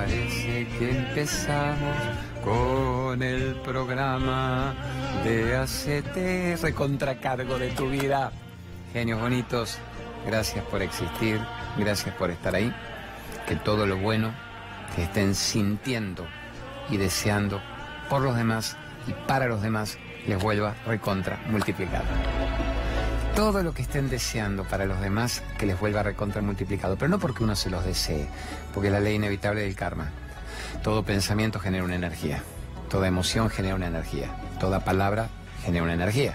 parece que empezamos con el programa de ACT recontracargo de tu vida. Genios bonitos, gracias por existir, gracias por estar ahí. Que todo lo bueno que estén sintiendo y deseando por los demás y para los demás les vuelva recontra multiplicado todo lo que estén deseando para los demás que les vuelva recontra multiplicado, pero no porque uno se los desee, porque la ley inevitable del karma. Todo pensamiento genera una energía, toda emoción genera una energía, toda palabra genera una energía.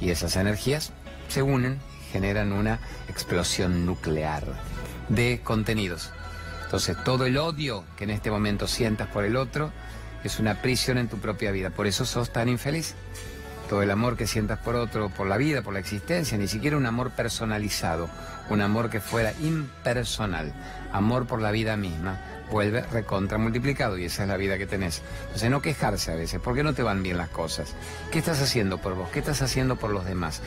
Y esas energías se unen, generan una explosión nuclear de contenidos. Entonces todo el odio que en este momento sientas por el otro es una prisión en tu propia vida. Por eso sos tan infeliz todo el amor que sientas por otro, por la vida, por la existencia, ni siquiera un amor personalizado, un amor que fuera impersonal, amor por la vida misma, vuelve recontra multiplicado y esa es la vida que tenés. Entonces no quejarse a veces, ¿por qué no te van bien las cosas? ¿Qué estás haciendo por vos? ¿Qué estás haciendo por los demás?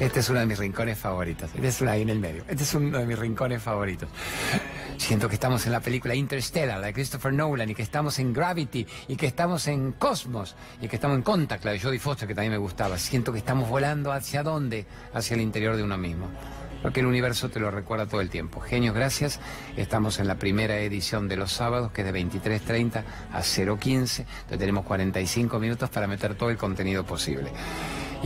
Este es uno de mis rincones favoritos. Es ahí en el medio. Este es uno de mis rincones favoritos. Siento que estamos en la película Interstellar, la de Christopher Nolan, y que estamos en Gravity, y que estamos en Cosmos, y que estamos en Contact, la de Jodie Foster, que también me gustaba. Siento que estamos volando hacia dónde? Hacia el interior de uno mismo. Porque el universo te lo recuerda todo el tiempo. Genios, gracias. Estamos en la primera edición de los sábados, que es de 23.30 a 0.15. Entonces tenemos 45 minutos para meter todo el contenido posible.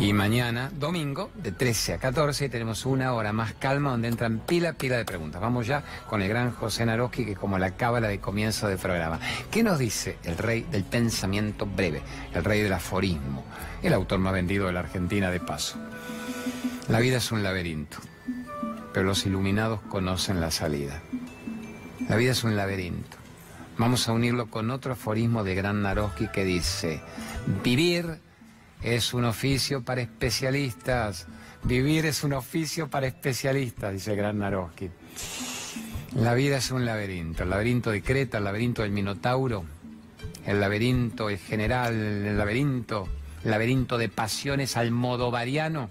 Y mañana, domingo, de 13 a 14, tenemos una hora más calma donde entran pila, pila de preguntas. Vamos ya con el gran José Naroski, que como la cábala de comienzo del programa. ¿Qué nos dice el rey del pensamiento breve, el rey del aforismo, el autor más vendido de la Argentina de paso? La vida es un laberinto, pero los iluminados conocen la salida. La vida es un laberinto. Vamos a unirlo con otro aforismo de Gran Naroski que dice, vivir es un oficio para especialistas. Vivir es un oficio para especialistas, dice Gran Naroski. La vida es un laberinto, el laberinto de Creta, el laberinto del Minotauro, el laberinto el general, el laberinto, el laberinto de pasiones al modo variano.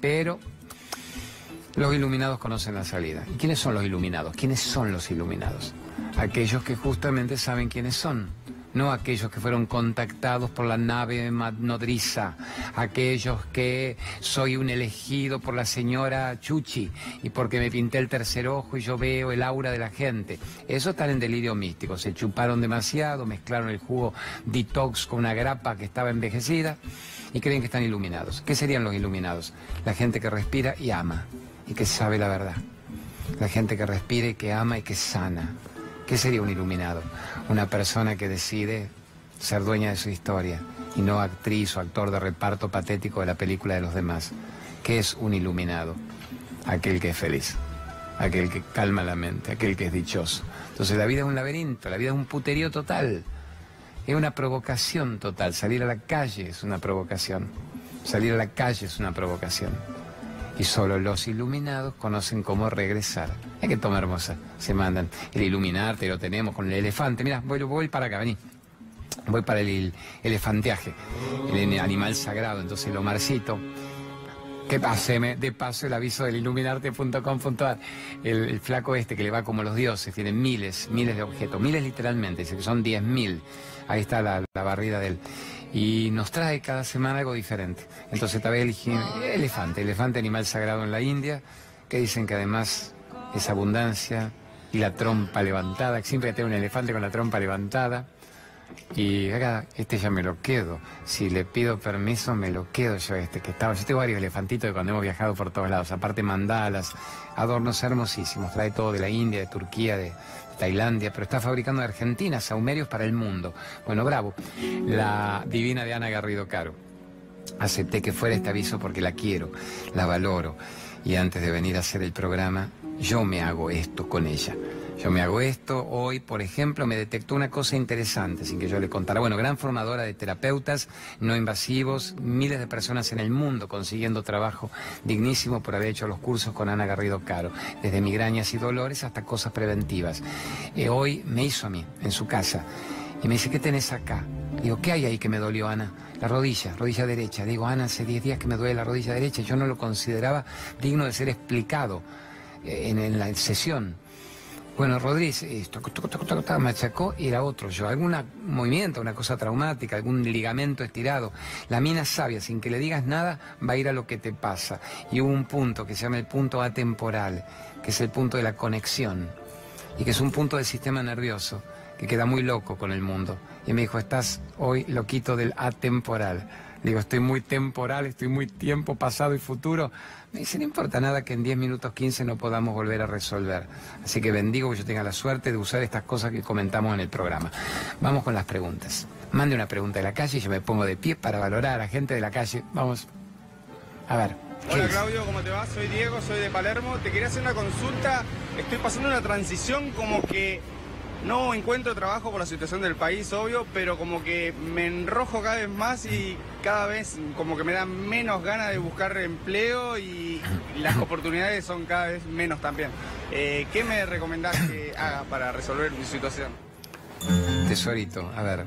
Pero los iluminados conocen la salida. ¿Y quiénes son los iluminados? ¿Quiénes son los iluminados? Aquellos que justamente saben quiénes son no aquellos que fueron contactados por la nave nodriza, aquellos que soy un elegido por la señora Chuchi y porque me pinté el tercer ojo y yo veo el aura de la gente. Eso están en delirio místico, se chuparon demasiado, mezclaron el jugo detox con una grapa que estaba envejecida y creen que están iluminados. ¿Qué serían los iluminados? La gente que respira y ama y que sabe la verdad. La gente que respira y que ama y que sana. ¿Qué sería un iluminado? Una persona que decide ser dueña de su historia y no actriz o actor de reparto patético de la película de los demás. ¿Qué es un iluminado? Aquel que es feliz, aquel que calma la mente, aquel que es dichoso. Entonces la vida es un laberinto, la vida es un puterío total, es una provocación total. Salir a la calle es una provocación, salir a la calle es una provocación y solo los iluminados conocen cómo regresar. Hay que tomar hermosa, se mandan. El iluminarte lo tenemos con el elefante. Mira, voy, para acá, vení. Voy para el, elefanteaje, el animal sagrado. Entonces el Omarcito, que paseme de paso el aviso del iluminarte.com.ar. El, el, flaco este que le va como los dioses, tiene miles, miles de objetos, miles literalmente, dice que son 10.000. Ahí está la barrida del y nos trae cada semana algo diferente. Entonces esta vez elegí elefante, elefante animal sagrado en la India, que dicen que además es abundancia y la trompa levantada, siempre tengo un elefante con la trompa levantada. Y acá, este ya me lo quedo. Si le pido permiso, me lo quedo yo este que estaba. Yo tengo varios elefantitos de cuando hemos viajado por todos lados. Aparte mandalas, adornos hermosísimos. Trae todo de la India, de Turquía, de, Tailandia, pero está fabricando en Argentina saumerios para el mundo. Bueno, bravo. La divina de Ana Garrido Caro. Acepté que fuera este aviso porque la quiero, la valoro. Y antes de venir a hacer el programa, yo me hago esto con ella. Yo me hago esto, hoy, por ejemplo, me detectó una cosa interesante, sin que yo le contara. Bueno, gran formadora de terapeutas no invasivos, miles de personas en el mundo consiguiendo trabajo dignísimo por haber hecho los cursos con Ana Garrido Caro, desde migrañas y dolores hasta cosas preventivas. Eh, hoy me hizo a mí, en su casa, y me dice, ¿qué tenés acá? Digo, ¿qué hay ahí que me dolió, Ana? La rodilla, rodilla derecha. Digo, Ana, hace 10 días que me duele la rodilla derecha. Yo no lo consideraba digno de ser explicado eh, en la sesión Bueno, Rodríguez, esto, me sacó y era otro yo. Algún movimiento, una cosa traumática, algún ligamento estirado. La mina sabia, sin que le digas nada, va a ir a lo que te pasa. Y hubo un punto que se llama el punto atemporal, que es el punto de la conexión. Y que es un punto del sistema nervioso, que queda muy loco con el mundo. Y me dijo, estás hoy loquito del atemporal. Digo, estoy muy temporal, estoy muy tiempo pasado y futuro. Me dice, no importa nada que en 10 minutos 15 no podamos volver a resolver. Así que bendigo que yo tenga la suerte de usar estas cosas que comentamos en el programa. Vamos con las preguntas. Mande una pregunta de la calle y yo me pongo de pie para valorar a la gente de la calle. Vamos. A ver. Hola Claudio, ¿cómo te va? Soy Diego, soy de Palermo. Te quería hacer una consulta. Estoy pasando una transición como que no encuentro trabajo por la situación del país, obvio, pero como que me enrojo cada vez más y cada vez como que me da menos ganas de buscar empleo y las oportunidades son cada vez menos también. Eh, ¿Qué me recomendás que haga para resolver mi situación? Tesorito, a ver.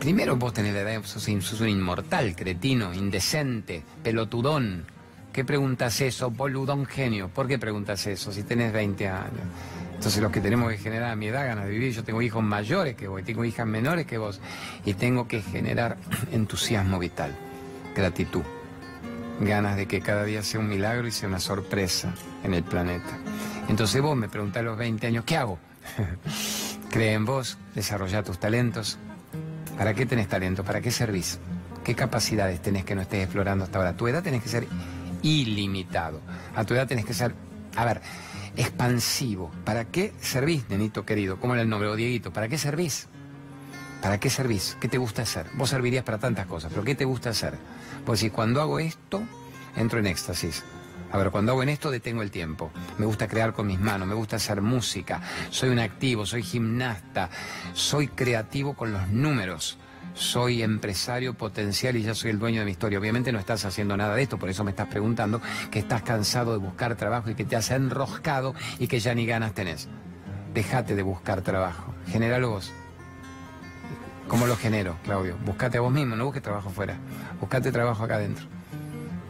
Primero vos tenés la edad, sos, sos un inmortal, cretino, indecente, pelotudón. ¿Qué preguntas eso, boludón genio? ¿Por qué preguntas eso si tenés 20 años? Entonces los que tenemos que generar a mi edad ganas de vivir, yo tengo hijos mayores que vos, tengo hijas menores que vos, y tengo que generar entusiasmo vital, gratitud, ganas de que cada día sea un milagro y sea una sorpresa en el planeta. Entonces vos me preguntás a los 20 años, ¿qué hago? Cree en vos, desarrolla tus talentos. ¿Para qué tenés talento? ¿Para qué servís? ¿Qué capacidades tenés que no estés explorando hasta ahora? Tu edad tenés que ser ilimitado. A tu edad tenés que ser... A ver, expansivo. ¿Para qué servís, nenito querido? ¿Cómo era el nombre? O Dieguito, ¿para qué servís? ¿Para qué servís? ¿Qué te gusta hacer? Vos servirías para tantas cosas, pero ¿qué te gusta hacer? Pues si cuando hago esto, entro en éxtasis. A ver, cuando hago en esto detengo el tiempo. Me gusta crear con mis manos, me gusta hacer música, soy un activo, soy gimnasta, soy creativo con los números soy empresario potencial y ya soy el dueño de mi historia. Obviamente no estás haciendo nada de esto, por eso me estás preguntando que estás cansado de buscar trabajo y que te has enroscado y que ya ni ganas tenés. Déjate de buscar trabajo, genéralo vos. ¿Cómo lo genero, Claudio? Buscate a vos mismo, no busques trabajo fuera. Buscate trabajo acá adentro.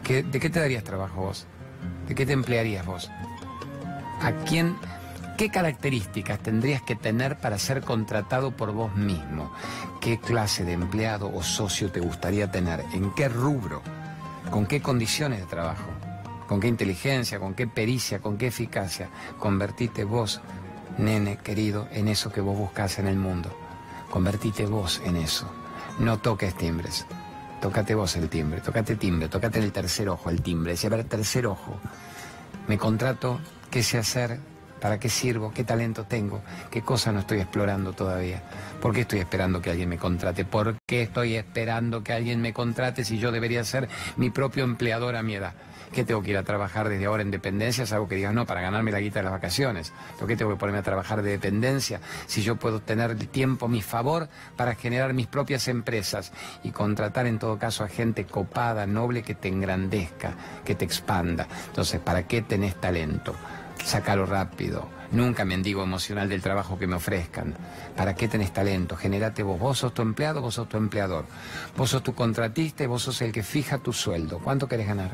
¿De qué te darías trabajo vos? ¿De qué te emplearías vos? ¿A quién ¿Qué características tendrías que tener para ser contratado por vos mismo? ¿Qué clase de empleado o socio te gustaría tener? ¿En qué rubro? ¿Con qué condiciones de trabajo? ¿Con qué inteligencia? ¿Con qué pericia? ¿Con qué eficacia? Convertite vos, nene querido, en eso que vos buscas en el mundo. Convertite vos en eso. No toques timbres. Tócate vos el timbre, tócate timbre, tócate en el tercer ojo el timbre. A ver, tercer ojo. Me contrato, ¿qué sé hacer? ¿Para qué sirvo? ¿Qué talento tengo? ¿Qué cosa no estoy explorando todavía? ¿Por qué estoy esperando que alguien me contrate? ¿Por qué estoy esperando que alguien me contrate si yo debería ser mi propio empleador a mi edad? ¿Qué tengo que ir a trabajar desde ahora en dependencia? Algo que digas, no, para ganarme la guita de las vacaciones. ¿Por qué tengo que ponerme a trabajar de dependencia si yo puedo tener tiempo a mi favor para generar mis propias empresas y contratar en todo caso a gente copada, noble, que te engrandezca, que te expanda? Entonces, ¿para qué tenés talento? Sácalo rápido. Nunca mendigo emocional del trabajo que me ofrezcan. ¿Para qué tenés talento? Genérate vos. Vos sos tu empleado, vos sos tu empleador. Vos sos tu contratista y vos sos el que fija tu sueldo. ¿Cuánto querés ganar?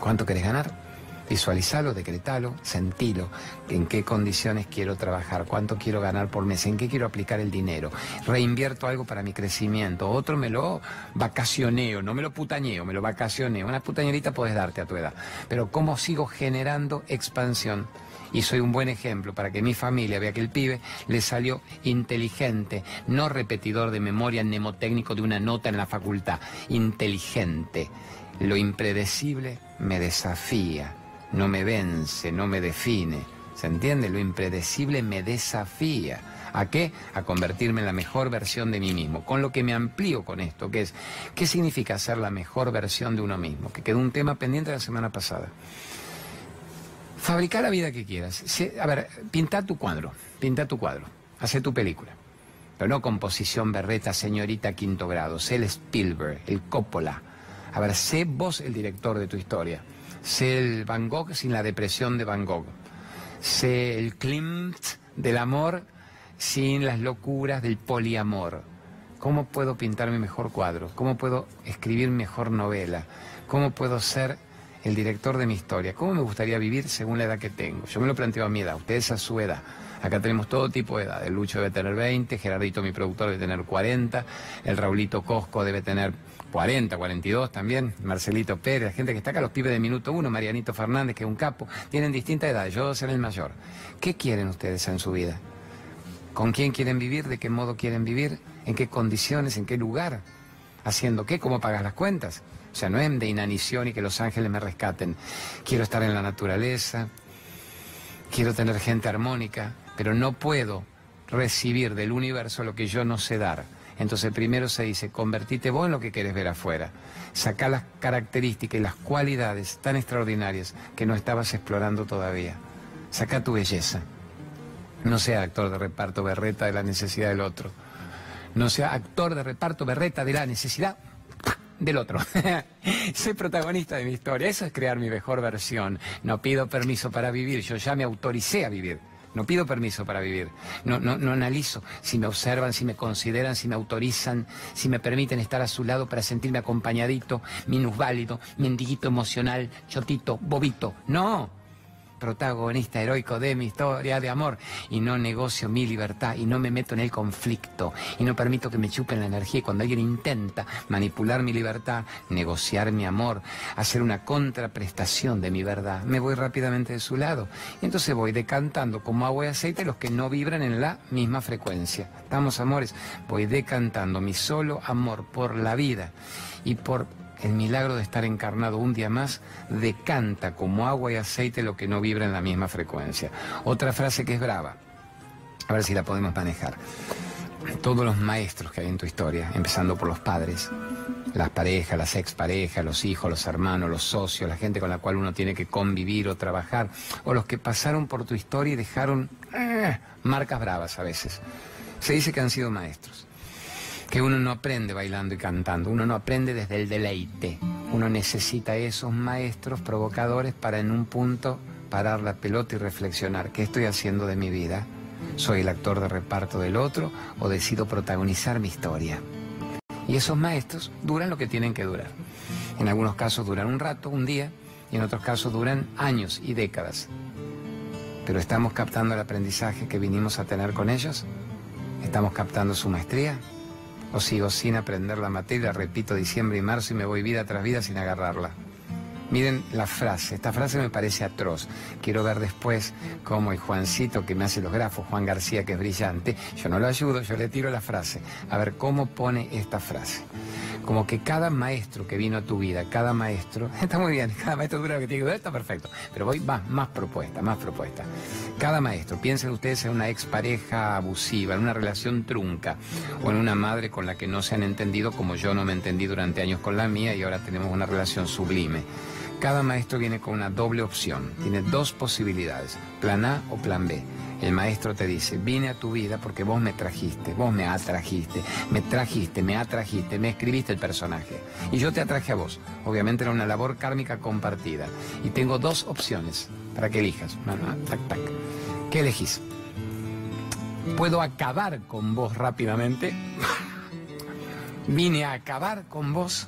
¿Cuánto querés ganar? Visualizalo, decretalo, sentilo, en qué condiciones quiero trabajar, cuánto quiero ganar por mes, en qué quiero aplicar el dinero. Reinvierto algo para mi crecimiento, otro me lo vacacioneo, no me lo putañeo, me lo vacacioneo. Una putañerita puedes darte a tu edad, pero cómo sigo generando expansión. Y soy un buen ejemplo para que mi familia vea que el pibe le salió inteligente, no repetidor de memoria mnemotécnico de una nota en la facultad, inteligente. Lo impredecible me desafía no me vence, no me define. ¿Se entiende? Lo impredecible me desafía. ¿A qué? A convertirme en la mejor versión de mí mismo. Con lo que me amplío con esto, que es, ¿qué significa ser la mejor versión de uno mismo? Que quedó un tema pendiente la semana pasada. Fabricar la vida que quieras. A ver, pinta tu cuadro, pinta tu cuadro, hace tu película. Pero no composición berreta, señorita quinto grado. Sé el Spielberg, el Coppola. A ver, sé vos el director de tu historia. Sé el Van Gogh sin la depresión de Van Gogh. Sé el Klimt del amor sin las locuras del poliamor. ¿Cómo puedo pintar mi mejor cuadro? ¿Cómo puedo escribir mejor novela? ¿Cómo puedo ser el director de mi historia. ¿Cómo me gustaría vivir según la edad que tengo? Yo me lo planteo a mi edad, ustedes a su edad. Acá tenemos todo tipo de edad. El Lucho debe tener 20, Gerardito, mi productor, debe tener 40, el Raulito Cosco debe tener 40, 42 también, Marcelito Pérez, la gente que está acá, los pibes de minuto uno, Marianito Fernández, que es un capo, tienen distinta edad, yo ser el mayor. ¿Qué quieren ustedes en su vida? ¿Con quién quieren vivir? ¿De qué modo quieren vivir? ¿En qué condiciones? ¿En qué lugar? ¿Haciendo qué? ¿Cómo pagas las cuentas? O sea, no es de inanición y que los ángeles me rescaten. Quiero estar en la naturaleza, quiero tener gente armónica, pero no puedo recibir del universo lo que yo no sé dar. Entonces primero se dice, convertite vos en lo que querés ver afuera. Saca las características y las cualidades tan extraordinarias que no estabas explorando todavía. Saca tu belleza. No sea actor de reparto berreta de la necesidad del otro. No sea actor de reparto berreta de la necesidad del otro. Soy protagonista de mi historia. Eso es crear mi mejor versión. No pido permiso para vivir. Yo ya me autoricé a vivir. No pido permiso para vivir. No, no, no analizo si me observan, si me consideran, si me autorizan, si me permiten estar a su lado para sentirme acompañadito, minusválido, mendiguito emocional, chotito, bobito. No protagonista heroico de mi historia de amor y no negocio mi libertad y no me meto en el conflicto y no permito que me chupen la energía y cuando alguien intenta manipular mi libertad, negociar mi amor, hacer una contraprestación de mi verdad, me voy rápidamente de su lado y entonces voy decantando como agua y aceite los que no vibran en la misma frecuencia. Estamos amores, voy decantando mi solo amor por la vida y por el milagro de estar encarnado un día más decanta como agua y aceite lo que no vibra en la misma frecuencia. Otra frase que es brava, a ver si la podemos manejar. Todos los maestros que hay en tu historia, empezando por los padres, las parejas, las exparejas, los hijos, los hermanos, los socios, la gente con la cual uno tiene que convivir o trabajar, o los que pasaron por tu historia y dejaron eh, marcas bravas a veces. Se dice que han sido maestros que uno no aprende bailando y cantando, uno no aprende desde el deleite. Uno necesita esos maestros provocadores para en un punto parar la pelota y reflexionar, ¿qué estoy haciendo de mi vida? ¿Soy el actor de reparto del otro o decido protagonizar mi historia? Y esos maestros duran lo que tienen que durar. En algunos casos duran un rato, un día, y en otros casos duran años y décadas. Pero ¿estamos captando el aprendizaje que vinimos a tener con ellos? ¿Estamos captando su maestría? O sigo sin aprender la materia, repito diciembre y marzo y me voy vida tras vida sin agarrarla. Miren la frase, esta frase me parece atroz. Quiero ver después cómo el Juancito que me hace los grafos, Juan García que es brillante, yo no lo ayudo, yo le tiro la frase. A ver cómo pone esta frase como que cada maestro que vino a tu vida, cada maestro, está muy bien, cada maestro dura lo que tiene que durar, está perfecto, pero voy más, más propuesta, más propuesta. Cada maestro, piensen ustedes en una expareja abusiva, en una relación trunca, o en una madre con la que no se han entendido como yo no me entendí durante años con la mía y ahora tenemos una relación sublime. Cada maestro viene con una doble opción, tiene dos posibilidades, plan A o plan B. El maestro te dice, vine a tu vida porque vos me trajiste, vos me atrajiste, me trajiste, me atrajiste, me escribiste el personaje. Y yo te atraje a vos. Obviamente era una labor kármica compartida. Y tengo dos opciones para que elijas. Tac, tac. ¿Qué elegís? ¿Puedo acabar con vos rápidamente? ¿Vine a acabar con vos?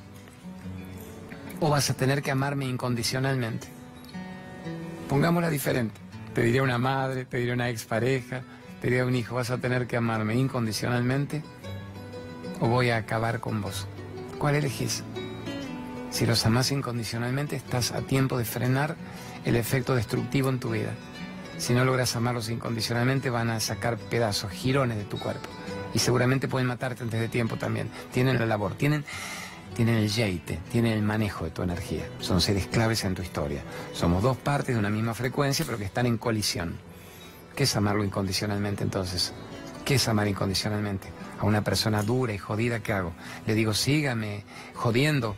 ¿O vas a tener que amarme incondicionalmente? Pongámosla diferente. Te diría una madre, te diría una expareja, te diría un hijo, vas a tener que amarme incondicionalmente o voy a acabar con vos. ¿Cuál elegís? Si los amás incondicionalmente, estás a tiempo de frenar el efecto destructivo en tu vida. Si no logras amarlos incondicionalmente, van a sacar pedazos, girones de tu cuerpo. Y seguramente pueden matarte antes de tiempo también. Tienen la labor, tienen tienen el yeite, tienen el manejo de tu energía. Son seres claves en tu historia. Somos dos partes de una misma frecuencia, pero que están en colisión. ¿Qué es amarlo incondicionalmente entonces? ¿Qué es amar incondicionalmente? A una persona dura y jodida, ¿qué hago? Le digo, sígame, jodiendo,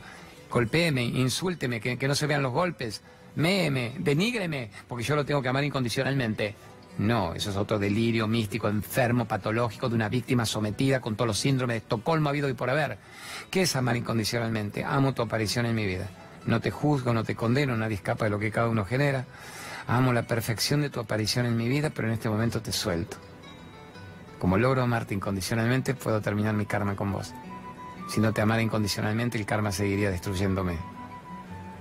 golpéeme, insúlteme, que, que no se vean los golpes, méeme, denígreme, porque yo lo tengo que amar incondicionalmente. No, eso es otro delirio místico, enfermo, patológico de una víctima sometida con todos los síndromes de Estocolmo habido y por haber. ¿Qué es amar incondicionalmente? Amo tu aparición en mi vida. No te juzgo, no te condeno, nadie escapa de lo que cada uno genera. Amo la perfección de tu aparición en mi vida, pero en este momento te suelto. Como logro amarte incondicionalmente, puedo terminar mi karma con vos. Si no te amara incondicionalmente, el karma seguiría destruyéndome.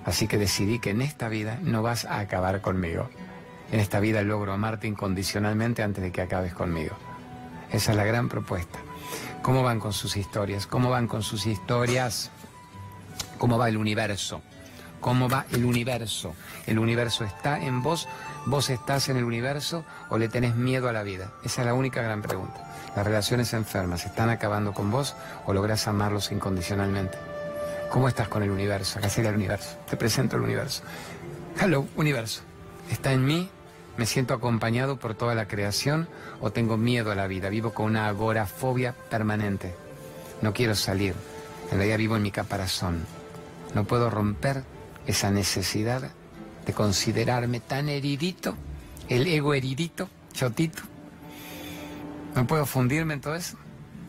Así que decidí que en esta vida no vas a acabar conmigo. En esta vida logro amarte incondicionalmente antes de que acabes conmigo. Esa es la gran propuesta. ¿Cómo van con sus historias? ¿Cómo van con sus historias? ¿Cómo va el universo? ¿Cómo va el universo? ¿El universo está en vos? ¿Vos estás en el universo o le tenés miedo a la vida? Esa es la única gran pregunta. Las relaciones enfermas están acabando con vos o lográs amarlos incondicionalmente. ¿Cómo estás con el universo? Acá sería el universo. Te presento el universo. Hello, universo. ¿Está en mí? ¿Me siento acompañado por toda la creación o tengo miedo a la vida? Vivo con una agorafobia permanente. No quiero salir. En realidad vivo en mi caparazón. No puedo romper esa necesidad de considerarme tan heridito, el ego heridito, chotito. No puedo fundirme en todo eso.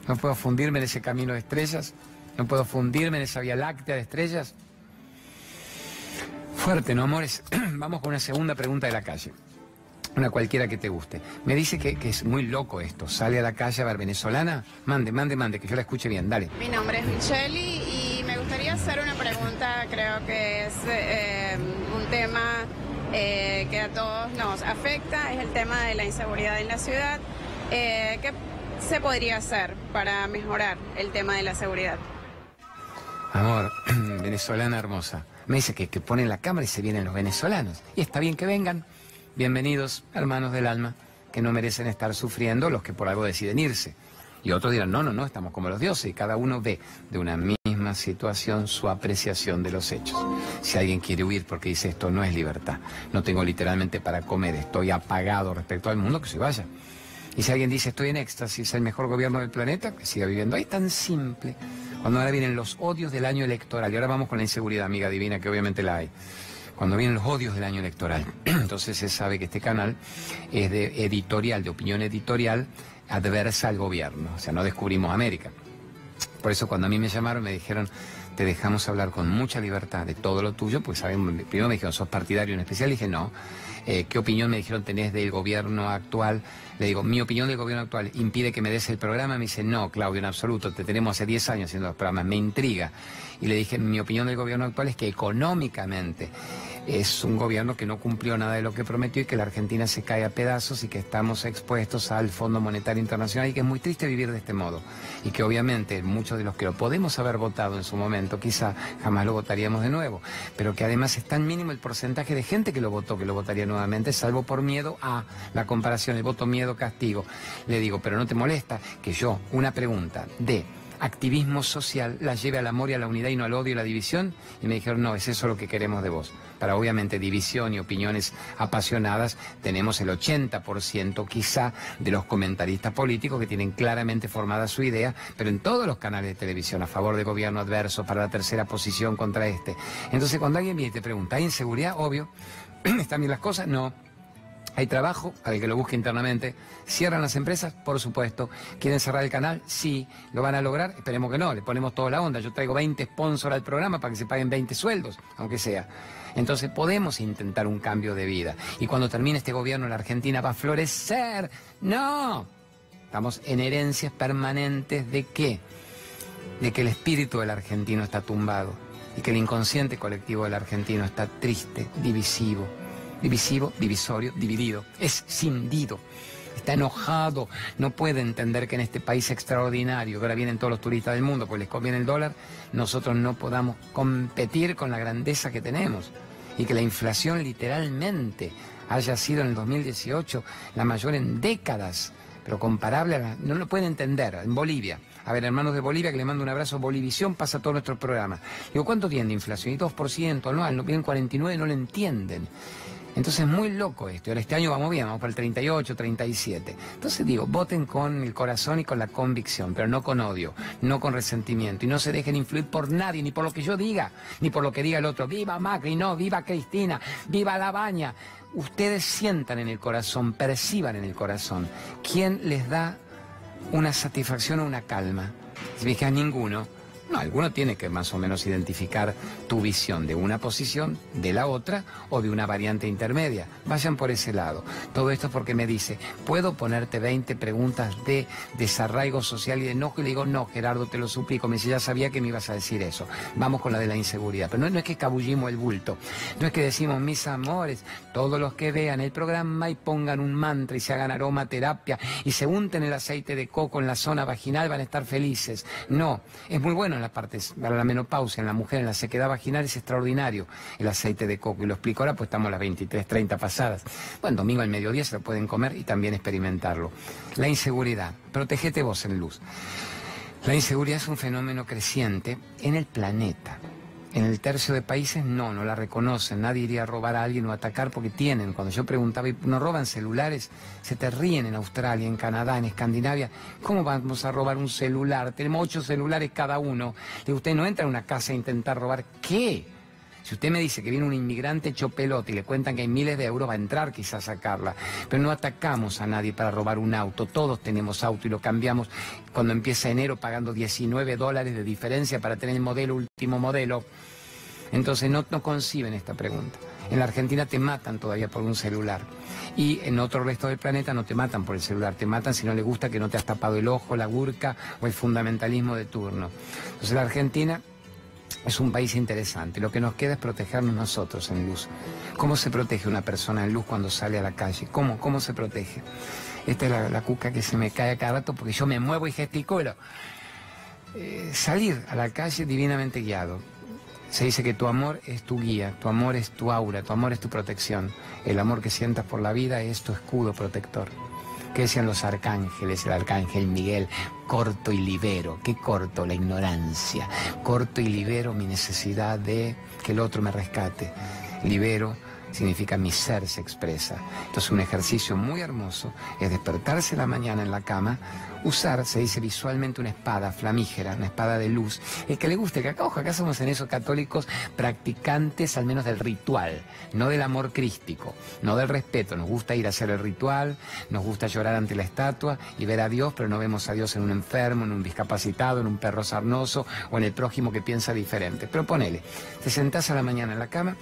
No puedo fundirme en ese camino de estrellas. No puedo fundirme en esa vía láctea de estrellas. Fuerte, ¿no, amores? Vamos con una segunda pregunta de la calle. Una cualquiera que te guste. Me dice que, es muy loco esto. Sale a la calle a ver venezolana. Mande, mande, mande, que yo la escuche bien. Dale. Mi nombre es Michelle y me gustaría hacer una pregunta. Creo que es eh, un tema eh, que a todos nos afecta. Es el tema de la inseguridad en la ciudad. Eh, ¿Qué se podría hacer para mejorar el tema de la seguridad? Amor, venezolana hermosa. Me dice que, que ponen la cámara y se vienen los venezolanos. Y está bien que vengan. Bienvenidos, hermanos del alma, que no merecen estar sufriendo los que por algo deciden irse. Y otros dirán, no, no, no, estamos como los dioses. Y cada uno ve de una misma situación su apreciación de los hechos. Si alguien quiere huir porque dice esto no es libertad, no tengo literalmente para comer, estoy apagado respecto al mundo, que se vaya. Y si alguien dice estoy en éxtasis, el mejor gobierno del planeta, que siga viviendo ahí, tan simple. Cuando ahora vienen los odios del año electoral, y ahora vamos con la inseguridad, amiga divina, que obviamente la hay. Cuando vienen los odios del año electoral, entonces se sabe que este canal es de editorial, de opinión editorial adversa al gobierno. O sea, no descubrimos América. Por eso cuando a mí me llamaron me dijeron, te dejamos hablar con mucha libertad de todo lo tuyo, pues saben, primero me dijeron, ¿sos partidario en especial? Y dije, no. Eh, ¿Qué opinión me dijeron tenés del gobierno actual? Le digo, mi opinión del gobierno actual impide que me des el programa. Me dice, no, Claudio, en absoluto, te tenemos hace 10 años haciendo los programas, me intriga. Y le dije, mi opinión del gobierno actual es que económicamente es un gobierno que no cumplió nada de lo que prometió y que la Argentina se cae a pedazos y que estamos expuestos al Fondo Monetario Internacional y que es muy triste vivir de este modo. Y que obviamente muchos de los que lo podemos haber votado en su momento, quizá jamás lo votaríamos de nuevo, pero que además es tan mínimo el porcentaje de gente que lo votó que lo votaría nuevamente, salvo por miedo a la comparación, el voto miedo castigo. Le digo, pero no te molesta que yo, una pregunta de activismo social la lleve al amor y a la unidad y no al odio y la división? Y me dijeron, no, es eso lo que queremos de vos para obviamente división y opiniones apasionadas, tenemos el 80% quizá de los comentaristas políticos que tienen claramente formada su idea, pero en todos los canales de televisión a favor del gobierno adverso, para la tercera posición contra este. Entonces cuando alguien viene y te pregunta, ¿hay inseguridad? Obvio. ¿Están bien las cosas? No. ¿Hay trabajo? Al que lo busque internamente. ¿Cierran las empresas? Por supuesto. ¿Quieren cerrar el canal? Sí. ¿Lo van a lograr? Esperemos que no. Le ponemos toda la onda. Yo traigo 20 sponsors al programa para que se paguen 20 sueldos, aunque sea. Entonces podemos intentar un cambio de vida. Y cuando termine este gobierno, la Argentina va a florecer. No. Estamos en herencias permanentes de qué? De que el espíritu del argentino está tumbado y que el inconsciente colectivo del argentino está triste, divisivo, divisivo, divisorio, dividido, es cindido está enojado, no puede entender que en este país extraordinario, que ahora vienen todos los turistas del mundo, pues les conviene el dólar, nosotros no podamos competir con la grandeza que tenemos y que la inflación literalmente haya sido en el 2018 la mayor en décadas, pero comparable a la... No lo pueden entender, en Bolivia. A ver, hermanos de Bolivia, que le mando un abrazo, Bolivisión pasa todo nuestro programa. Digo, ¿cuánto tiene de inflación? Y 2% anual, no piden 49, no lo entienden. Entonces es muy loco esto. Este año vamos bien, vamos para el 38, 37. Entonces digo, voten con el corazón y con la convicción, pero no con odio, no con resentimiento. Y no se dejen influir por nadie, ni por lo que yo diga, ni por lo que diga el otro. Viva Macri, no, viva Cristina, viva La Baña. Ustedes sientan en el corazón, perciban en el corazón. ¿Quién les da una satisfacción o una calma? Si me ninguno, No, alguno tiene que más o menos identificar tu visión de una posición, de la otra o de una variante intermedia. Vayan por ese lado. Todo esto es porque me dice, ¿puedo ponerte 20 preguntas de desarraigo social y de enojo? Y le digo, no, Gerardo, te lo suplico. Me dice, ya sabía que me ibas a decir eso. Vamos con la de la inseguridad. Pero no, no es que cabullimos el bulto. No es que decimos, mis amores, todos los que vean el programa y pongan un mantra y se hagan aromaterapia y se unten el aceite de coco en la zona vaginal van a estar felices. No, es muy bueno en la parte, para la menopausia, en la mujer, en la sequedad vaginal es extraordinario el aceite de coco. Y lo explico ahora, pues estamos a las 23, 30 pasadas. Bueno, domingo al mediodía se lo pueden comer y también experimentarlo. La inseguridad. Protégete vos en luz. La inseguridad es un fenómeno creciente en el planeta. En el tercio de países no, no la reconocen. Nadie iría a robar a alguien o atacar porque tienen. Cuando yo preguntaba, ¿no roban celulares? Se te ríen en Australia, en Canadá, en Escandinavia. ¿Cómo vamos a robar un celular? Tenemos ocho celulares cada uno. usted no entra en una casa a intentar robar. ¿Qué? Si usted me dice que viene un inmigrante hecho pelota y le cuentan que hay miles de euros, va a entrar quizás a sacarla. Pero no atacamos a nadie para robar un auto. Todos tenemos auto y lo cambiamos cuando empieza enero pagando 19 dólares de diferencia para tener el modelo último modelo. Entonces no, conciben esta pregunta. En la Argentina te matan todavía por un celular. Y en otro resto del planeta no te matan por el celular, te matan si no le gusta que no te has tapado el ojo, la gurca o el fundamentalismo de turno. Entonces la Argentina es un país interesante. Lo que nos queda es protegernos nosotros en luz. ¿Cómo se protege una persona en luz cuando sale a la calle? ¿Cómo, cómo se protege? Esta es la, cuca que se me cae a cada rato porque yo me muevo y gesticulo. Eh, salir a la calle divinamente guiado. Se dice que tu amor es tu guía, tu amor es tu aura, tu amor es tu protección. El amor que sientas por la vida es tu escudo protector. ¿Qué decían los arcángeles? El arcángel Miguel, corto y libero. ¿Qué corto? La ignorancia. Corto y libero mi necesidad de que el otro me rescate. Libero significa mi ser se expresa. Entonces un ejercicio muy hermoso es despertarse la mañana en la cama, usar, se dice visualmente, una espada flamígera, una espada de luz. El que le guste, que acá, ojo, acá somos en esos católicos practicantes al menos del ritual, no del amor crístico, no del respeto. Nos gusta ir a hacer el ritual, nos gusta llorar ante la estatua y ver a Dios, pero no vemos a Dios en un enfermo, en un discapacitado, en un perro sarnoso o en el prójimo que piensa diferente. Pero ponele, te sentás a la mañana en la cama,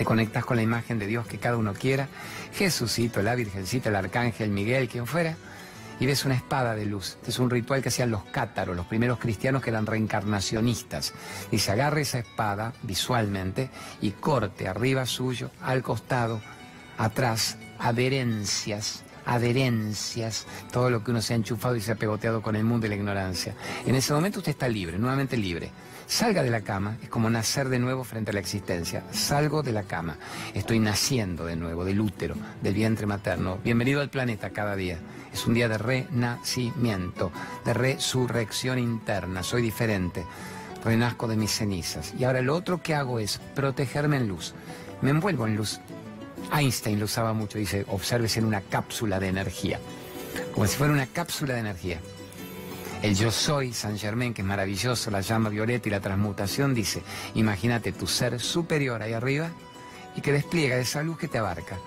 te conectas con la imagen de Dios que cada uno quiera, Jesucito, la Virgencita, el Arcángel Miguel, quien fuera, y ves una espada de luz. Es un ritual que hacían los cátaros, los primeros cristianos que eran reencarnacionistas. Y se agarre esa espada visualmente y corte arriba suyo, al costado, atrás, adherencias, adherencias, todo lo que uno se ha enchufado y se ha pegoteado con el mundo y la ignorancia. En ese momento usted está libre, nuevamente libre. Salga de la cama, es como nacer de nuevo frente a la existencia. Salgo de la cama, estoy naciendo de nuevo, del útero, del vientre materno. Bienvenido al planeta cada día. Es un día de renacimiento, de resurrección interna. Soy diferente, renazco de mis cenizas. Y ahora lo otro que hago es protegerme en luz. Me envuelvo en luz. Einstein lo usaba mucho, dice, observes en una cápsula de energía, como si fuera una cápsula de energía. El yo soy, San Germain, que es maravilloso, la llama violeta y la transmutación, dice, imagínate tu ser superior ahí arriba y que despliega esa luz que te abarca.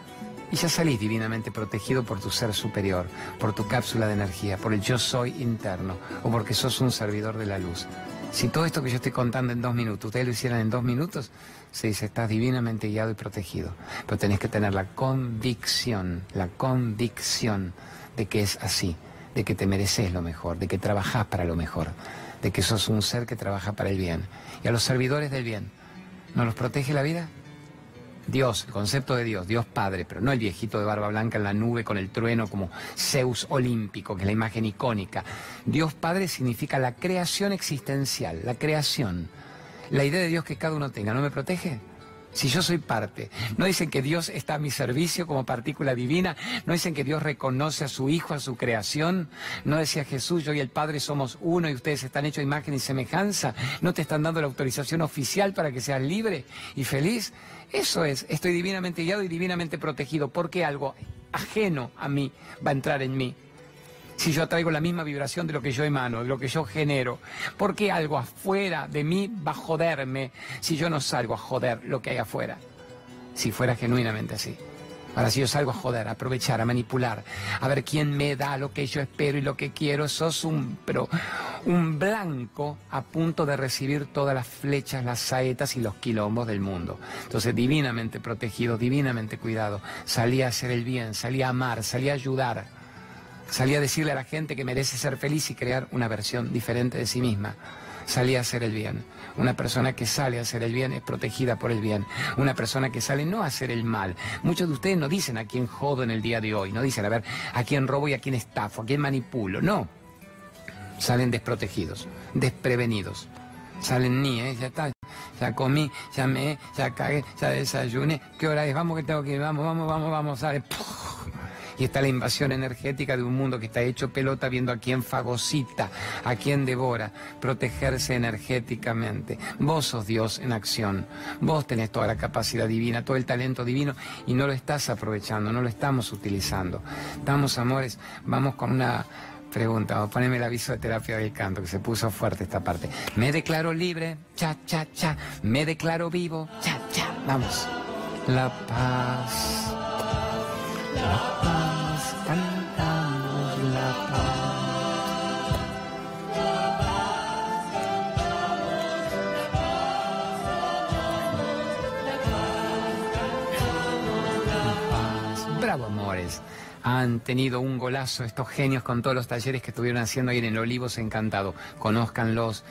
Y ya salís divinamente protegido por tu ser superior, por tu cápsula de energía, por el yo soy interno o porque sos un servidor de la luz. Si todo esto que yo estoy contando en dos minutos, ustedes lo hicieran en dos minutos, se dice, estás divinamente guiado y protegido. Pero tenés que tener la convicción, la convicción de que es así de que te mereces lo mejor, de que trabajas para lo mejor, de que sos un ser que trabaja para el bien. Y a los servidores del bien, ¿no los protege la vida? Dios, el concepto de Dios, Dios Padre, pero no el viejito de barba blanca en la nube con el trueno como Zeus olímpico, que es la imagen icónica. Dios Padre significa la creación existencial, la creación. La idea de Dios que cada uno tenga, ¿no me protege? Si yo soy parte, no dicen que Dios está a mi servicio como partícula divina, no dicen que Dios reconoce a su Hijo, a su creación, no decía Jesús, yo y el Padre somos uno y ustedes están hechos a imagen y semejanza, no te están dando la autorización oficial para que seas libre y feliz. Eso es, estoy divinamente guiado y divinamente protegido, porque algo ajeno a mí va a entrar en mí si yo traigo la misma vibración de lo que yo emano, de lo que yo genero? ¿Por qué algo afuera de mí va a joderme si yo no salgo a joder lo que hay afuera? Si fuera genuinamente así. Ahora si yo salgo a joder, a aprovechar, a manipular, a ver quién me da lo que yo espero y lo que quiero, sos un, pero, un blanco a punto de recibir todas las flechas, las saetas y los quilombos del mundo. Entonces, divinamente protegido, divinamente cuidado, salí a hacer el bien, salí a amar, salí a ayudar, salí a decirle a la gente que merece ser feliz y crear una versión diferente de sí misma. Salí a hacer el bien. Una persona que sale a hacer el bien es protegida por el bien. Una persona que sale no a hacer el mal. Muchos de ustedes no dicen a quién jodo en el día de hoy, no dicen a ver a quién robo y a quién estafo, a quién manipulo. No. Salen desprotegidos, desprevenidos. Salen ni, ¿eh? ya está, ya comí, ya me, ya cagué, ya desayuné. ¿Qué hora es? Vamos que tengo que ir, vamos, vamos, vamos, vamos, sale y está la invasión energética de un mundo que está hecho pelota viendo a quién fagocita, a quién devora, protegerse energéticamente. Vos sos Dios en acción, vos tenés toda la capacidad divina, todo el talento divino y no lo estás aprovechando, no lo estamos utilizando. Estamos, amores, vamos con una pregunta, poneme el aviso de terapia del canto, que se puso fuerte esta parte. Me declaro libre, cha, cha, cha. Me declaro vivo, cha, cha. Vamos. La paz. Amores. Han tenido un golazo estos genios con todos los talleres que estuvieron haciendo ahí en el Olivos Encantado. Conózcanlos,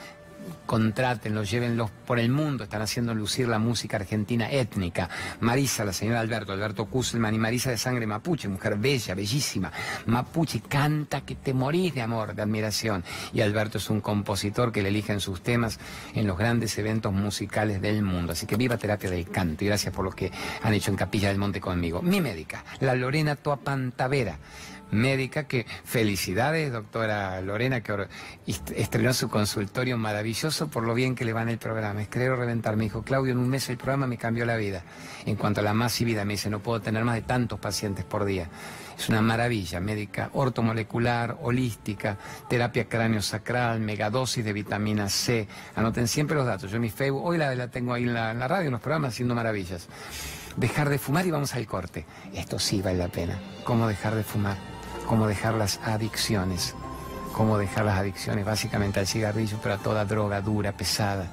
contrátenlos, llévenlos por el mundo, están haciendo lucir la música argentina étnica. Marisa, la señora Alberto, Alberto Kusselman y Marisa de sangre mapuche, mujer bella, bellísima. Mapuche canta que te morís de amor, de admiración. Y Alberto es un compositor que le eligen sus temas en los grandes eventos musicales del mundo. Así que viva terapia del canto y gracias por lo que han hecho en Capilla del Monte conmigo. Mi médica, la Lorena Toapantavera médica que felicidades, doctora Lorena, que estrenó su consultorio maravilloso por lo bien que le va en el programa. Es creo reventar. Me dijo, Claudio, en un mes el programa me cambió la vida. En cuanto a la masividad, me dice, no puedo tener más de tantos pacientes por día. Es una maravilla, médica ortomolecular, holística, terapia cráneo-sacral, megadosis de vitamina C. Anoten siempre los datos. Yo en mi Facebook, hoy la, la tengo ahí en la, en la radio, en los programas, haciendo maravillas. Dejar de fumar y vamos al corte. Esto sí vale la pena. ¿Cómo dejar de fumar? Cómo dejar las adicciones, cómo dejar las adicciones básicamente al cigarrillo, pero a toda droga dura, pesada,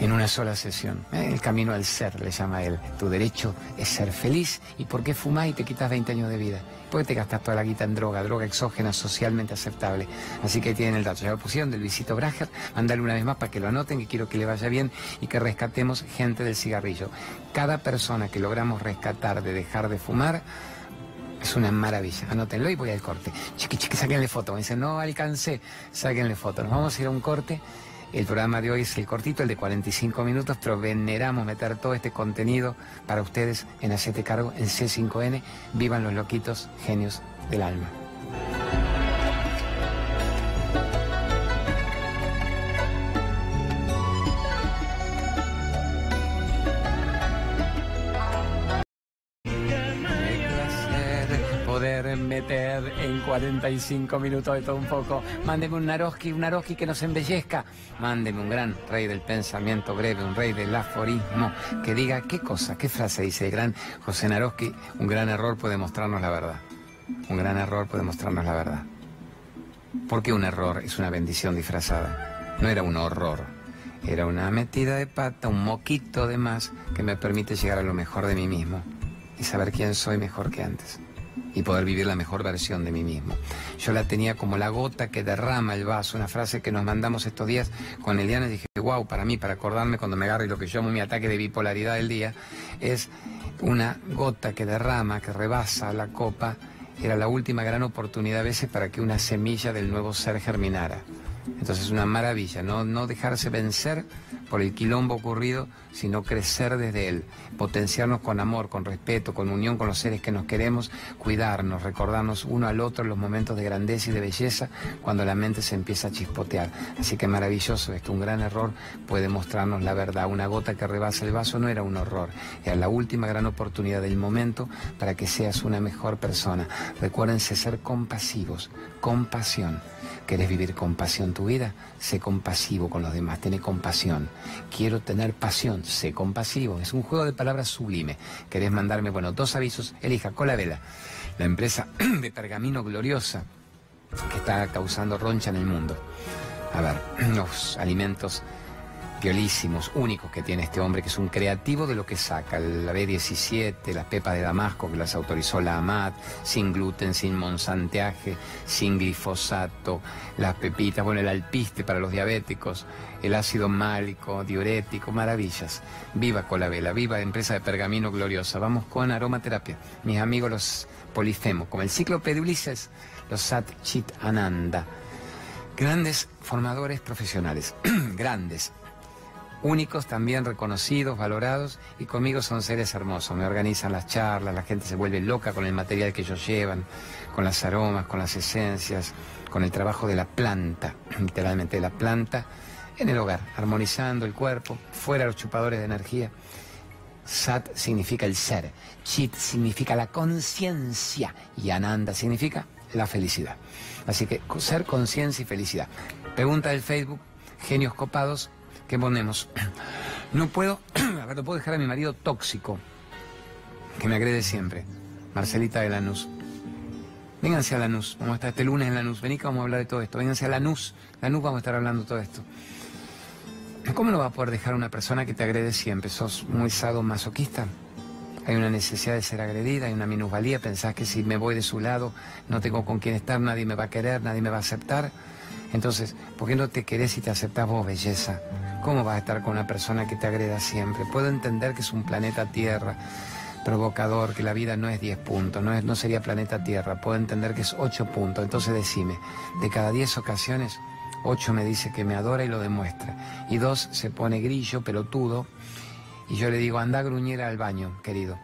en una sola sesión. Eh, el camino al ser, le llama él. Tu derecho es ser feliz. ¿Y por qué fumás y te quitas 20 años de vida? ¿Por qué te gastas toda la guita en droga, droga exógena, socialmente aceptable? Así que tienen el dato. Ya lo pusieron del Luisito Brager. Mándale una vez más para que lo anoten, que quiero que le vaya bien y que rescatemos gente del cigarrillo. Cada persona que logramos rescatar de dejar de fumar, es una maravilla. Anótenlo y voy al corte. Chiqui, chiqui, sáquenle foto. Me dicen, no alcancé. Sáquenle foto. Nos vamos a ir a un corte. El programa de hoy es el cortito, el de 45 minutos, pero veneramos meter todo este contenido para ustedes en Hacete Cargo, en C5N. Vivan los loquitos, genios del alma. Meter en 45 minutos de todo un poco. Mándeme un Naroski, un Naroski que nos embellezca. Mándeme un gran rey del pensamiento breve, un rey del aforismo, que diga qué cosa, qué frase dice el gran José Naroski. Un gran error puede mostrarnos la verdad. Un gran error puede mostrarnos la verdad. Porque un error es una bendición disfrazada. No era un horror. Era una metida de pata, un moquito de más que me permite llegar a lo mejor de mí mismo y saber quién soy mejor que antes y poder vivir la mejor versión de mí mismo. Yo la tenía como la gota que derrama el vaso, una frase que nos mandamos estos días con Eliana y dije, wow, para mí, para acordarme cuando me agarre lo que llamo mi ataque de bipolaridad del día, es una gota que derrama, que rebasa la copa, era la última gran oportunidad a veces para que una semilla del nuevo ser germinara. Entonces es una maravilla, ¿no? no dejarse vencer por el quilombo ocurrido, sino crecer desde él, potenciarnos con amor, con respeto, con unión con los seres que nos queremos, cuidarnos, recordarnos uno al otro en los momentos de grandeza y de belleza cuando la mente se empieza a chispotear. Así que maravilloso esto, un gran error puede mostrarnos la verdad. Una gota que rebasa el vaso no era un horror, era la última gran oportunidad del momento para que seas una mejor persona. Recuérdense ser compasivos, compasión. ¿Querés vivir con pasión tu vida, sé compasivo con los demás, ten compasión. Quiero tener pasión, sé compasivo. Es un juego de palabras sublime. ¿Querés mandarme, bueno, dos avisos? Elija Vela, la empresa de pergamino gloriosa que está causando roncha en el mundo. A ver, los alimentos violísimos, únicos que tiene este hombre, que es un creativo de lo que saca. La B17, las pepas de Damasco, que las autorizó la AMAT, sin gluten, sin monsanteaje, sin glifosato, las pepitas, bueno, el alpiste para los diabéticos, el ácido málico, diurético, maravillas. Viva Colabela, viva empresa de pergamino gloriosa. Vamos con aromaterapia. Mis amigos los polifemos, como el ciclo Ulises, los Sat Chit Ananda. Grandes formadores profesionales, grandes, únicos, también reconocidos, valorados, y conmigo son seres hermosos. Me organizan las charlas, la gente se vuelve loca con el material que ellos llevan, con las aromas, con las esencias, con el trabajo de la planta, literalmente de la planta, en el hogar, armonizando el cuerpo, fuera los chupadores de energía. Sat significa el ser, Chit significa la conciencia y Ananda significa la felicidad. Así que ser, conciencia y felicidad. Pregunta del Facebook, genios copados, ¿Qué ponemos? No puedo, a no puedo dejar a mi marido tóxico, que me agrede siempre. Marcelita de Lanús. Vénganse a Lanús, vamos a estar este lunes en Lanús. Vení que vamos a hablar de todo esto. Vénganse a Lanús, Lanús vamos a estar hablando de todo esto. ¿Cómo lo va a poder dejar una persona que te agrede siempre? ¿Sos muy masoquista? Hay una necesidad de ser agredida, hay una minusvalía, pensás que si me voy de su lado no tengo con quién estar, nadie me va a querer, nadie me va a aceptar. Entonces, ¿por qué no te querés y te aceptás vos, belleza? ¿Cómo vas a estar con una persona que te agreda siempre? Puedo entender que es un planeta Tierra provocador, que la vida no es 10 puntos, no, es, no sería planeta Tierra, puedo entender que es 8 puntos. Entonces decime, de cada 10 ocasiones, 8 me dice que me adora y lo demuestra. Y 2 se pone grillo, pelotudo, y yo le digo, anda gruñera al baño, querido.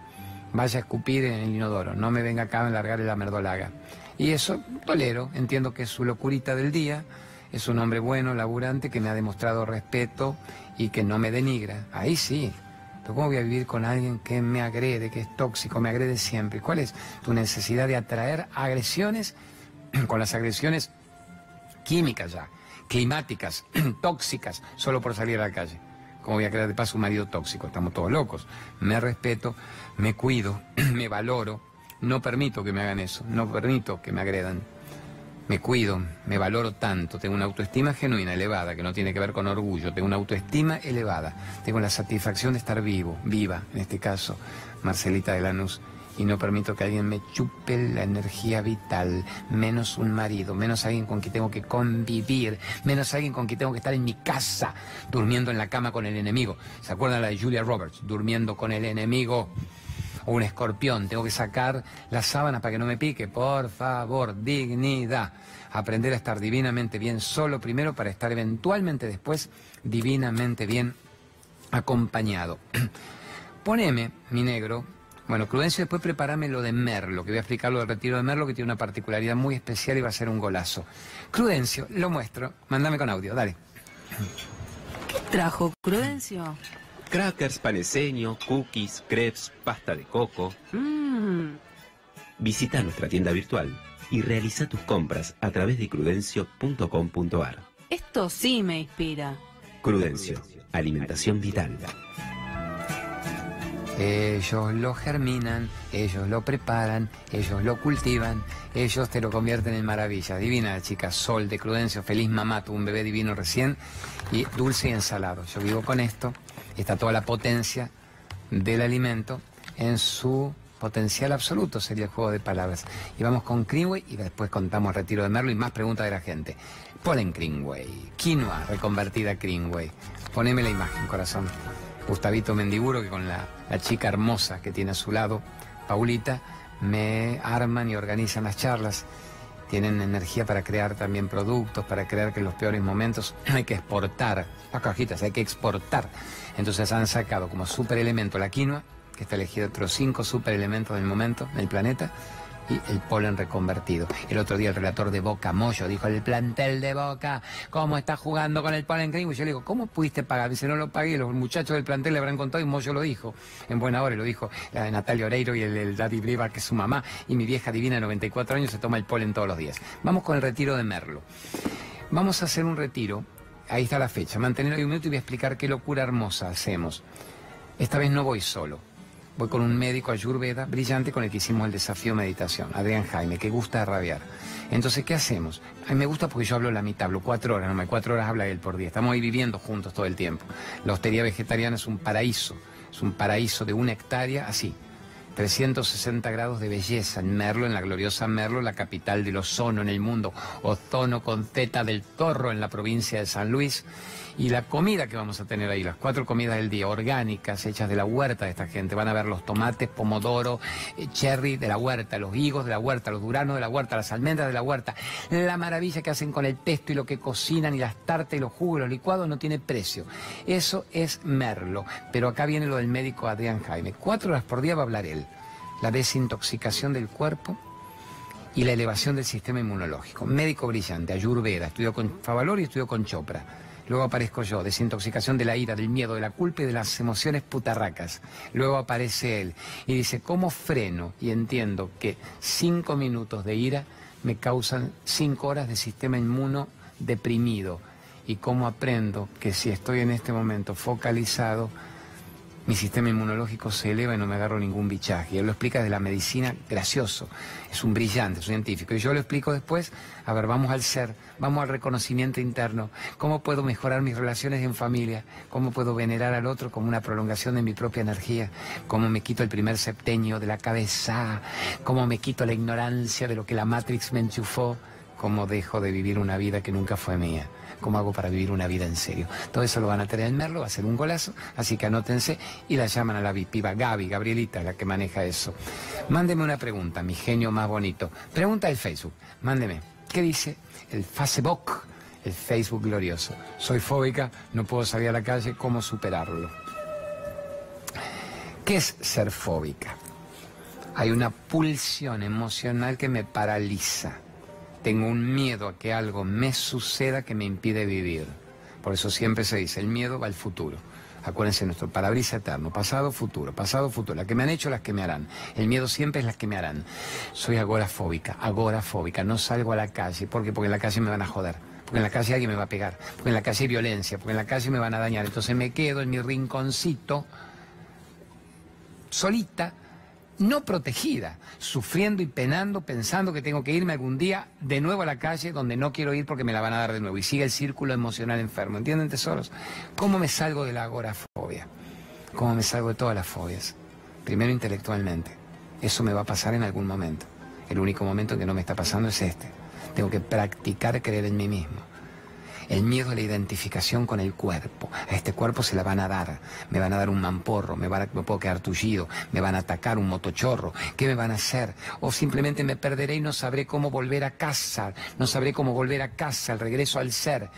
Vaya a escupir en el inodoro, no me venga acá a largar la merdolaga. Y eso tolero, entiendo que es su locurita del día, es un hombre bueno, laburante, que me ha demostrado respeto y que no me denigra. Ahí sí. Pero ¿cómo voy a vivir con alguien que me agrede, que es tóxico, me agrede siempre? ¿Cuál es tu necesidad de atraer agresiones con las agresiones químicas ya, climáticas, tóxicas, solo por salir a la calle? ¿Cómo voy a crear de paso un marido tóxico? Estamos todos locos. Me respeto, me cuido, me valoro, no permito que me hagan eso, no permito que me agredan. Me cuido, me valoro tanto, tengo una autoestima genuina, elevada, que no tiene que ver con orgullo, tengo una autoestima elevada, tengo la satisfacción de estar vivo, viva, en este caso, Marcelita de Lanús, y no permito que alguien me chupe la energía vital, menos un marido, menos alguien con quien tengo que convivir, menos alguien con quien tengo que estar en mi casa, durmiendo en la cama con el enemigo. ¿Se acuerdan la de Julia Roberts? Durmiendo con el enemigo o un escorpión, tengo que sacar las sábanas para que no me pique, por favor, dignidad. Aprender a estar divinamente bien solo primero para estar eventualmente después divinamente bien acompañado. Poneme, mi negro, bueno, Crudencio, después prepárame lo de Merlo, que voy a explicar lo del retiro de Merlo, que tiene una particularidad muy especial y va a ser un golazo. Crudencio, lo muestro, mándame con audio, dale. ¿Qué trajo Crudencio? Crackers, paneseño, cookies, crepes, pasta de coco. Mmm. Visita nuestra tienda virtual y realiza tus compras a través de crudencio.com.ar. Esto sí me inspira. Crudencio, alimentación vital. Ellos lo germinan, ellos lo preparan, ellos lo cultivan, ellos te lo convierten en maravilla. Divina la chica, Sol de Crudencio, feliz mamá, tuvo un bebé divino recién y dulce y ensalado. Yo vivo con esto está toda la potencia del alimento en su potencial absoluto, sería el juego de palabras. Y vamos con Greenway y después contamos retiro de Merlo y más preguntas de la gente. Ponen Greenway, quinoa reconvertida a Greenway. Poneme la imagen, corazón. Gustavito Mendiguro, que con la, la chica hermosa que tiene a su lado, Paulita, me arman y organizan las charlas tienen energía para crear también productos, para crear que en los peores momentos hay que exportar las cajitas, hay que exportar. Entonces han sacado como super elemento la quinoa, que está elegido entre los cinco super elementos del momento en el planeta, y el polen reconvertido. El otro día el relator de Boca, Moyo, dijo, el plantel de Boca, ¿cómo está jugando con el polen Y yo le digo, ¿cómo pudiste pagar? Dice, no lo pagué, los muchachos del plantel le habrán contado y Moyo lo dijo. En buena hora lo dijo la de Natalia Oreiro y el, Daddy Briva, que es su mamá, y mi vieja divina de 94 años se toma el polen todos los días. Vamos con el retiro de Merlo. Vamos a hacer un retiro. Ahí está la fecha. Mantener ahí un minuto y voy a explicar qué locura hermosa hacemos. Esta vez no voy solo. Voy con un médico ayurveda brillante con el que hicimos el desafío meditación, Adrián Jaime, que gusta rabiar. Entonces, ¿qué hacemos? A mí me gusta porque yo hablo la mitad, hablo cuatro horas, no me cuatro horas habla él por día. Estamos ahí viviendo juntos todo el tiempo. La hostería vegetariana es un paraíso, es un paraíso de una hectárea así. 360 grados de belleza en Merlo, en la gloriosa Merlo, la capital del ozono en el mundo, ozono con teta del torro en la provincia de San Luis. Y la comida que vamos a tener ahí, las cuatro comidas del día, orgánicas, hechas de la huerta de esta gente. Van a ver los tomates, pomodoro, eh, cherry de la huerta, los higos de la huerta, los duranos de la huerta, las almendras de la huerta. La maravilla que hacen con el testo y lo que cocinan y las tartas y los jugos, los licuados no tiene precio. Eso es Merlo. Pero acá viene lo del médico Adrián Jaime. Cuatro horas por día va a hablar él. La desintoxicación del cuerpo y la elevación del sistema inmunológico. Médico brillante, Ayurveda, estudió con Favalor y estudió con Chopra. Luego aparezco yo, desintoxicación de la ira, del miedo, de la culpa y de las emociones putarracas. Luego aparece él y dice, ¿cómo freno? Y entiendo que cinco minutos de ira me causan cinco horas de sistema inmuno deprimido. Y cómo aprendo que si estoy en este momento focalizado, mi sistema inmunológico se eleva y no me agarro ningún bichaje. Y él lo explica de la medicina, gracioso, es un brillante, es un científico. Y yo lo explico después, a ver, vamos al ser, vamos al reconocimiento interno, cómo puedo mejorar mis relaciones en familia, cómo puedo venerar al otro como una prolongación de mi propia energía, cómo me quito el primer septenio de la cabeza, cómo me quito la ignorancia de lo que la Matrix me enchufó, cómo dejo de vivir una vida que nunca fue mía cómo hago para vivir una vida en serio. Todo eso lo van a tener en Merlo, va a ser un golazo, así que anótense y la llaman a la piba Gaby, Gabrielita, la que maneja eso. Mándeme una pregunta, mi genio más bonito. Pregunta del Facebook, mándeme. ¿Qué dice el Facebook? El Facebook glorioso. Soy fóbica, no puedo salir a la calle, ¿cómo superarlo? ¿Qué es ser fóbica? Hay una pulsión emocional que me paraliza tengo un miedo a que algo me suceda que me impide vivir. Por eso siempre se dice, el miedo va al futuro. Acuérdense, nuestro parabrisa eterno, pasado, futuro, pasado, futuro. Las que me han hecho, las que me harán. El miedo siempre es las que me harán. Soy agorafóbica, agorafóbica. No salgo a la calle. ¿Por qué? Porque en la calle me van a joder. Porque en la calle alguien me va a pegar. Porque en la calle hay violencia. Porque en la calle me van a dañar. Entonces me quedo en mi rinconcito, solita, no protegida, sufriendo y penando, pensando que tengo que irme algún día de nuevo a la calle donde no quiero ir porque me la van a dar de nuevo. Y sigue el círculo emocional enfermo. ¿Entienden, tesoros? ¿Cómo me salgo de la agorafobia? ¿Cómo me salgo de todas las fobias? Primero intelectualmente. Eso me va a pasar en algún momento. El único momento que no me está pasando es este. Tengo que practicar creer en mí mismo. El miedo a la identificación con el cuerpo. A este cuerpo se la van a dar. Me van a dar un mamporro, me, van a, me puedo quedar tullido, me van a atacar un motochorro. ¿Qué me van a hacer? O simplemente me perderé y no sabré cómo volver a casa. No sabré cómo volver a casa, el regreso al ser.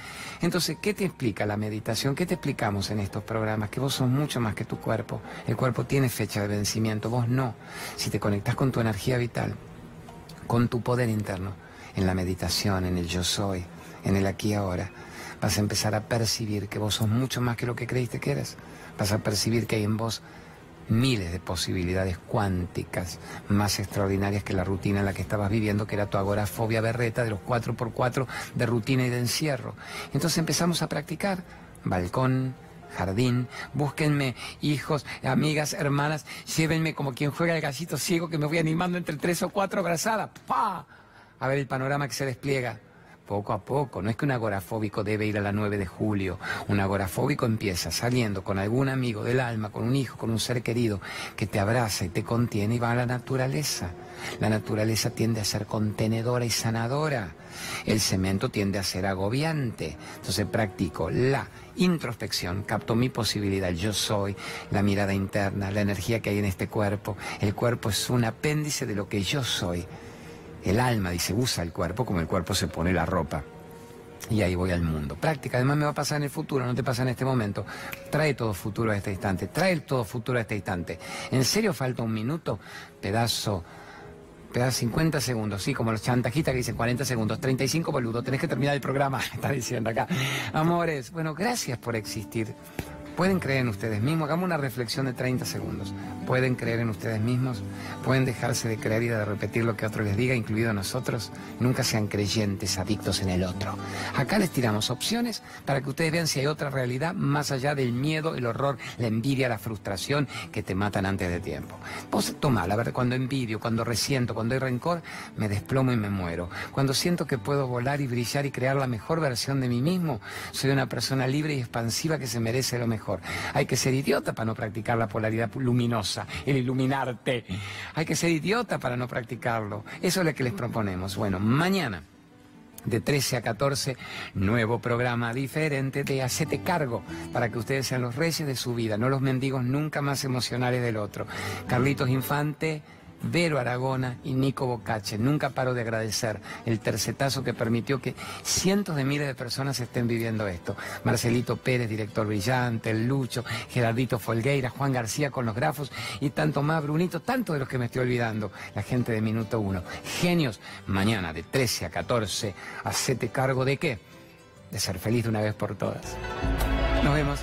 Entonces, ¿qué te explica la meditación? ¿Qué te explicamos en estos programas? Que vos sos mucho más que tu cuerpo. El cuerpo tiene fecha de vencimiento, vos no. Si te conectas con tu energía vital, con tu poder interno, en la meditación, en el yo soy, en el aquí y ahora, vas a empezar a percibir que vos sos mucho más que lo que creíste que eres. Vas a percibir que hay en vos miles de posibilidades cuánticas más extraordinarias que la rutina en la que estabas viviendo, que era tu agorafobia berreta de los 4x4 de rutina y de encierro. Entonces empezamos a practicar balcón, jardín, búsquenme hijos, amigas, hermanas, llévenme como quien juega el gallito ciego que me voy animando entre tres o cuatro abrazadas, ¡pa! A ver el panorama que se despliega poco a poco. No es que un agorafóbico debe ir a la 9 de julio. Un agorafóbico empieza saliendo con algún amigo del alma, con un hijo, con un ser querido, que te abraza y te contiene y va a la naturaleza. La naturaleza tiende a ser contenedora y sanadora. El cemento tiende a ser agobiante. Entonces practico la introspección, capto mi posibilidad, yo soy, la mirada interna, la energía que hay en este cuerpo. El cuerpo es un apéndice de lo que yo soy. El alma, dice, usa el cuerpo como el cuerpo se pone la ropa. Y ahí voy al mundo. Práctica, además me va a pasar en el futuro, no te pasa en este momento. Trae todo futuro a este instante, trae todo futuro a este instante. ¿En serio falta un minuto? Pedazo, pedazo 50 segundos, sí, como los chantajistas que dicen 40 segundos, 35 boludo, tenés que terminar el programa, está diciendo acá. Amores, bueno, gracias por existir. Pueden creer en ustedes mismos. Hagamos una reflexión de 30 segundos. Pueden creer en ustedes mismos. Pueden dejarse de creer y de repetir lo que otro les diga, incluido nosotros. Nunca sean creyentes, adictos en el otro. Acá les tiramos opciones para que ustedes vean si hay otra realidad más allá del miedo, el horror, la envidia, la frustración que te matan antes de tiempo. Vos toma, la verdad, cuando envidio, cuando resiento, cuando hay rencor, me desplomo y me muero. Cuando siento que puedo volar y brillar y crear la mejor versión de mí mismo, soy una persona libre y expansiva que se merece lo mejor. Hay que ser idiota para no practicar la polaridad luminosa, el iluminarte. Hay que ser idiota para no practicarlo. Eso es lo que les proponemos. Bueno, mañana. De 13 a 14, nuevo programa diferente de Hacete Cargo, para que ustedes sean los reyes de su vida, no los mendigos nunca más emocionales del otro. Carlitos Infante, Vero Aragona y Nico Bocache. Nunca paro de agradecer el tercetazo que permitió que cientos de miles de personas estén viviendo esto. Marcelito Pérez, director brillante, el Lucho, Gerardito Folgueira, Juan García con los grafos y tanto más, Brunito, tanto de los que me estoy olvidando, la gente de Minuto Uno. Genios, mañana de 13 a 14, hacete cargo de qué? De ser feliz de una vez por todas. Nos vemos.